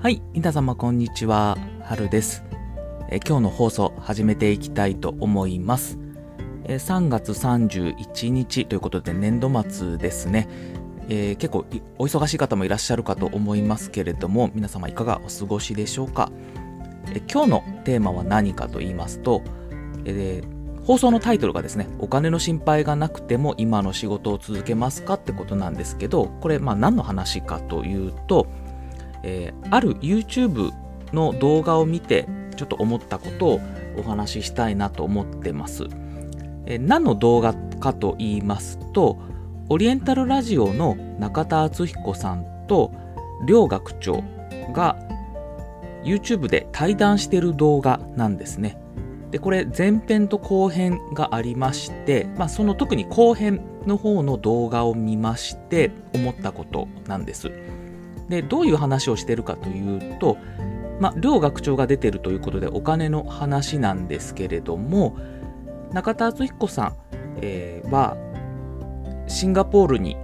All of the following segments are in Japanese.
はい、皆様こんにちは。春です。え今日の放送始めていきたいと思います。え3月31日ということで年度末ですね。えー結構お忙しい方もいらっしゃるかと思いますけれども、皆様いかがお過ごしでしょうか。え今日のテーマは何かと言いますと、えー放送のタイトルがですね、お金の心配がなくても今の仕事を続けますかってことなんですけど、これまあ何の話かというと、えーある YouTube の動画を見てちょっと思ったことをお話ししたいなと思ってます。えー何の動画かと言いますと、オリエンタルラジオの中田敦彦さんと両学長が YouTube で対談してる動画なんですね。で、これ前編と後編がありまして、まあその特に後編の方の動画を見まして思ったことなんです。で、どういう話をしてるかというと、まあ、両学長が出てるということでお金の話なんですけれども、中田敦彦さん、えーは、シンガポールに、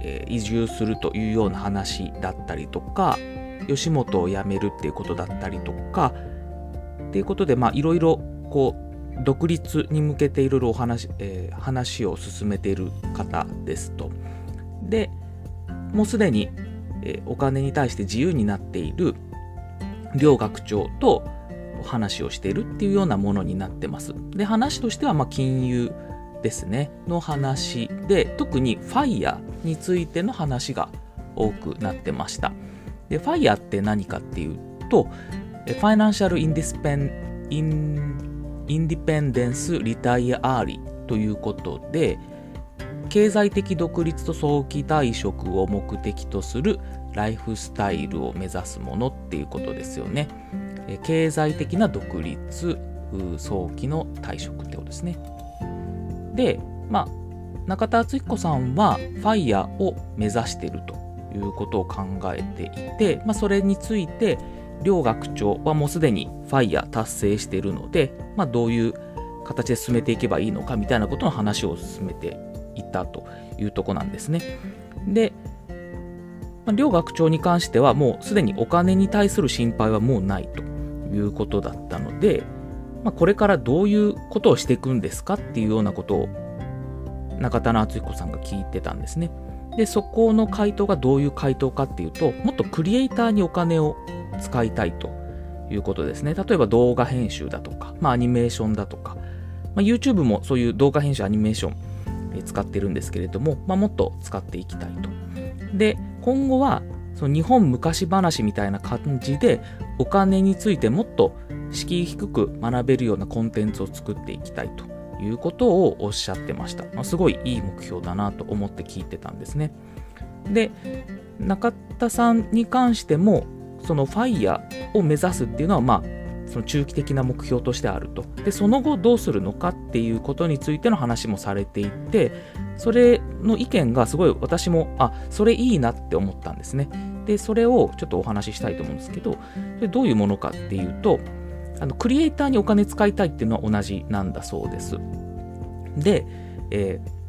えー移住するというような話だったりとか、吉本を辞めるっていうことだったりとか、っていうことで、いろいろ、こう、独立に向けていろいろお話、えー話を進めている方ですと。で、もうすでに、えお金に対して自由になっている両学長とお話をしているっていうようなものになってます。で、話としては、ま、金融ですね、の話で、特に FIRE についての話が多くなってました。で、FIRE って何かっていうと、え Financial Indispen- In- Independence Retire Early ということで、経済的独立と早期退職を目的とするライフスタイルを目指すものっていうことですよね。え経済的な独立、早期の退職ってことですね。で、まあ、中田敦彦さんは FIRE を目指しているということを考えていて、まあ、それについて両学長はもうすでに FIRE 達成しているので、まあ、どういう形で進めていけばいいのかみたいなことの話を進めていたというとこなんですね。で、まあ両学長に関してはもうすでにお金に対する心配はもうないということだったので、まあ、これからどういうことをしていくんですかっていうようなことを中田敦彦さんが聞いてたんですね。で、そこの回答がどういう回答かっていうと、もっとクリエイターにお金を使いたいということですね。例えば動画編集だとか、まあ、アニメーションだとか、まあ、YouTube もそういう動画編集、アニメーション使ってるんですけれども、まあ、もっと使っていきたいと。で、今後はその日本昔話みたいな感じでお金についてもっと敷居低く学べるようなコンテンツを作っていきたいということをおっしゃってました。まあ、すごいいい目標だなと思って聞いてたんですね。で、中田さんに関しても、その FIRE を目指すっていうのは、まあ、その中期的な目標としてあると。で、その後どうするのかっていうことについての話もされていて、それの意見がすごい私も、あ、それいいなって思ったんですね。で、それをちょっとお話ししたいと思うんですけど、それどういうものかっていうと、あのクリエイターにお金使いたいっていうのは同じなんだそうです。で、えー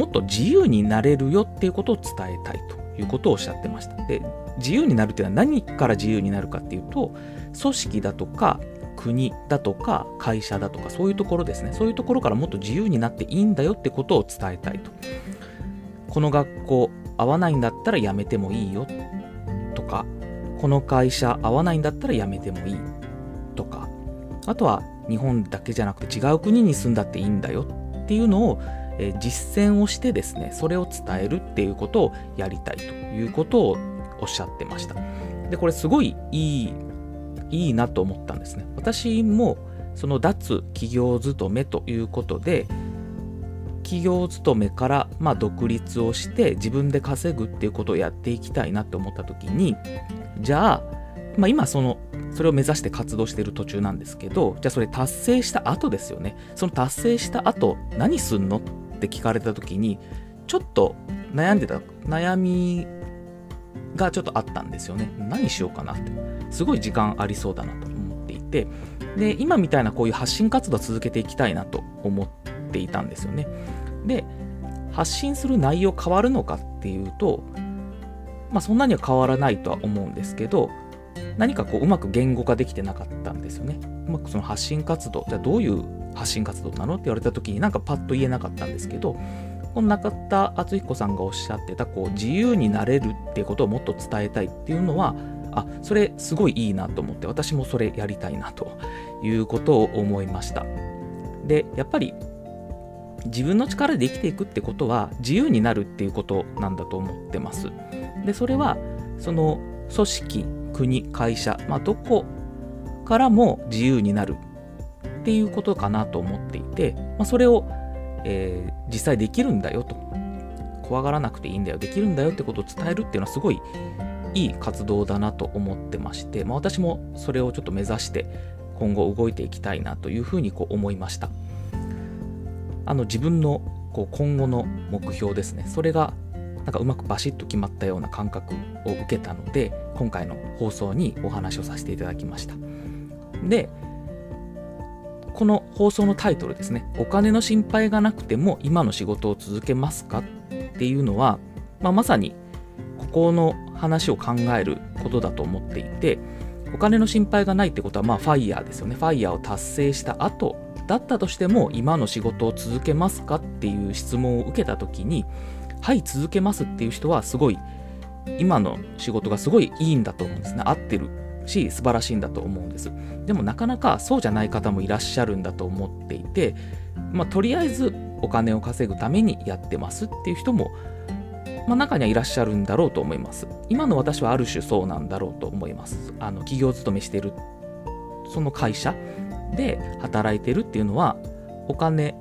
もっと自由になれるよっていうことを伝えたいということをおっしゃってました。で、自由になるっていうのは何から自由になるかっていうと、組織だとか国だとか会社だとかそういうところですね。そういうところからもっと自由になっていいんだよってことを伝えたいと。この学校合わないんだったら辞めてもいいよとか、この会社合わないんだったら辞めてもいいとか、あとは日本だけじゃなくて違う国に住んだっていいんだよっていうのを、え実践をしてですね、それを伝えるっていうことをやりたいということをおっしゃってました。で、これすごいいい、いいなと思ったんですね。私もその脱企業勤めということで、企業勤めからまあ独立をして自分で稼ぐっていうことをやっていきたいなって思った時にじゃあ、まあ、今そのそれを目指して活動してる途中なんですけどじゃあそれ達成した後ですよねその達成した後何すんのって聞かれた時にちょっと悩んでた悩みがちょっとあったんですよね。何しようかなって。すごい時間ありそうだなと思っていて。で今みたいなこういう発信活動を続けていきたいなと思っていたんですよね。で発信する内容変わるのかっていうとまあ、そんなには変わらないとは思うんですけど何かこううまく言語化できてなかったんですよね。うまくその発信活動じゃあどういう発信活動なのって言われた時になんかパッと言えなかったんですけどこの中田敦彦さんがおっしゃってたこう自由になれるっていうことをもっと伝えたいっていうのはあそれすごいいいなと思って私もそれやりたいなということを思いました。でやっぱり自分の力で生きていくってことは自由になるっていうことなんだと思ってます。でそれはその組織国会社、まあ、どこからも自由になるっていうことかなと思っていて、まあ、それを、えー、実際できるんだよと。怖がらなくていいんだよ。できるんだよってことを伝えるっていうのはすごいいい活動だなと思ってまして、まあ、私もそれをちょっと目指して今後動いていきたいなというふうにこう思いました。あの自分のこう今後の目標ですね。それがなんかうまくバシッと決まったような感覚を受けたので今回の放送にお話をさせていただきました。でこの放送のタイトルですね。お金の心配がなくても今の仕事を続けますかっていうのは、まあ、まさにここの話を考えることだと思っていてお金の心配がないってことはまあファイヤーですよね。ファイヤーを達成した後だったとしても今の仕事を続けますかっていう質問を受けた時にはい続けますっていう人はすごい今の仕事がすごいいいんだと思うんですね。合ってる。し素晴らしいんだと思うんですでもなかなかそうじゃない方もいらっしゃるんだと思っていてまあとりあえずお金を稼ぐためにやってますっていう人もまあ、中にはいらっしゃるんだろうと思います。今の私はある種そうなんだろうと思います。あの企業勤めしてるその会社で働いてるっていうのはお金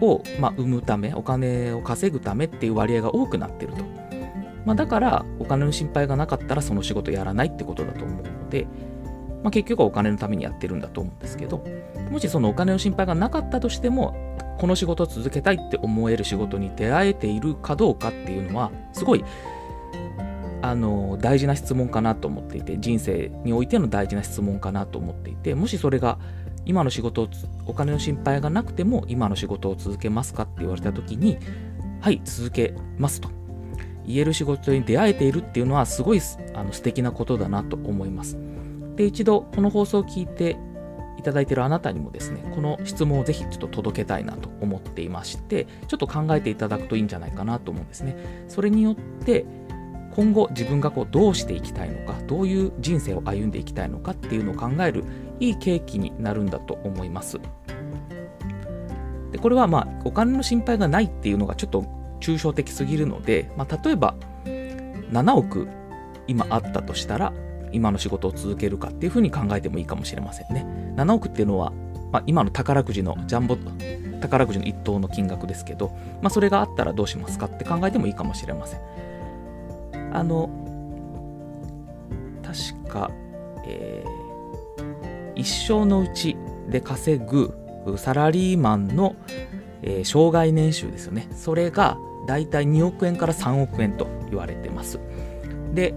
を、まあ、生むためお金を稼ぐためっていう割合が多くなってると、まあ、だからお金の心配がなかったらその仕事やらないってことだと思うので、まあ、結局はお金のためにやってるんだと思うんですけどもしそのお金の心配がなかったとしてもこの仕事を続けたいって思える仕事に出会えているかどうかっていうのはすごいあの大事な質問かなと思っていて人生においての大事な質問かなと思っていてもしそれが今の仕事をお金の心配がなくても今の仕事を続けますかって言われた時にはい続けますと。言える仕事に出会えているっていうのはすごいあの素敵なことだなと思います。で一度この放送を聞いていただいているあなたにもですねこの質問をぜひちょっと届けたいなと思っていましてちょっと考えていただくといいんじゃないかなと思うんですね。それによって今後自分がこうどうしていきたいのかどういう人生を歩んでいきたいのかっていうのを考えるいい契機になるんだと思います。でこれはまあお金の心配がないっていうのがちょっと抽象的すぎるので、まあ、例えば7億今あったとしたら今の仕事を続けるかっていうふうに考えてもいいかもしれませんね。7億っていうのは、まあ、今の宝くじのジャンボ宝くじの1等の金額ですけど、まあ、それがあったらどうしますかって考えてもいいかもしれません。あの確か、えー、一生のうちで稼ぐサラリーマンの、えー、生涯年収ですよね。それがだいたい2億円から3億円と言われてます。で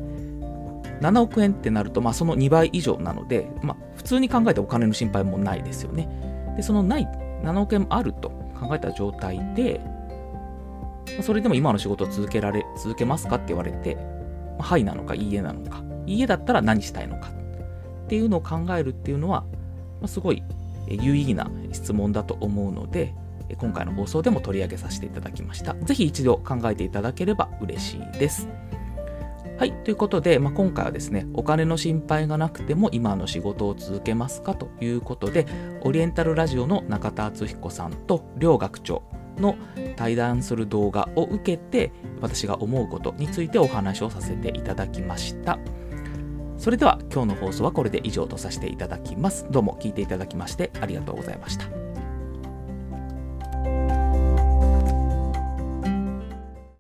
7億円ってなると、まあ、その2倍以上なので、まあ、普通に考えてお金の心配もないですよね。でそのない7億円もあると考えた状態でそれでも今の仕事を続けられ、続けますかって言われて、はいなのか、いいえなのか、いいえだったら何したいのかっていうのを考えるっていうのは、まあ、すごい有意義な質問だと思うので、今回の放送でも取り上げさせていただきました。ぜひ一度考えていただければ嬉しいです。はい。ということで、まあ、今回はですね、お金の心配がなくても今の仕事を続けますかということで、オリエンタルラジオの中田敦彦さんと両学長、の対談する動画を受けて私が思うことについてお話をさせていただきましたそれでは今日の放送はこれで以上とさせていただきますどうも聞いていただきましてありがとうございました